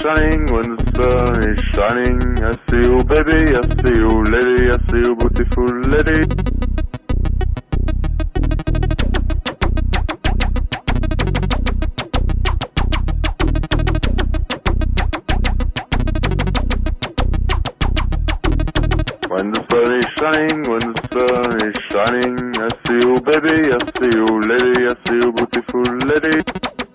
shining, when the sun is shining. I see you, baby, I see you, lady, I see you, beautiful lady. When the sun is shining, when the sun is shining, I see you, baby, I see you, lady, I see you, beautiful lady.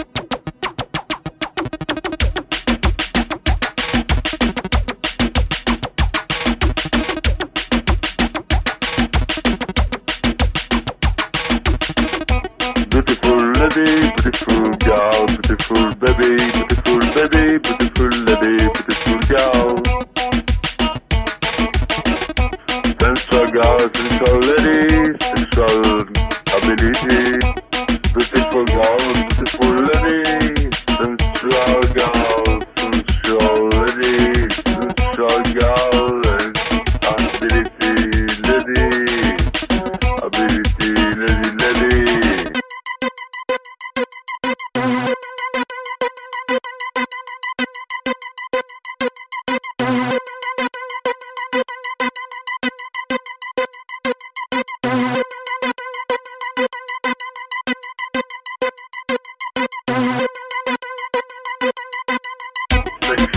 Lady, beautiful girl, beautiful baby, beautiful baby, beautiful lady, beautiful girl. Sensual sensual lady, sexual ability. Beautiful girl, beautiful lady, sensual sensual sensual ability lady, ability lady, lady.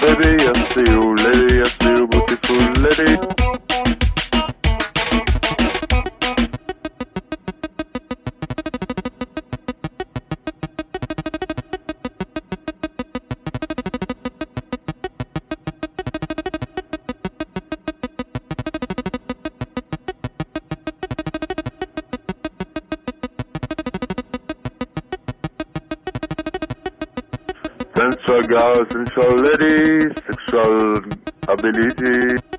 baby, I see you, Sensual girl, sensual lady, sexual ability.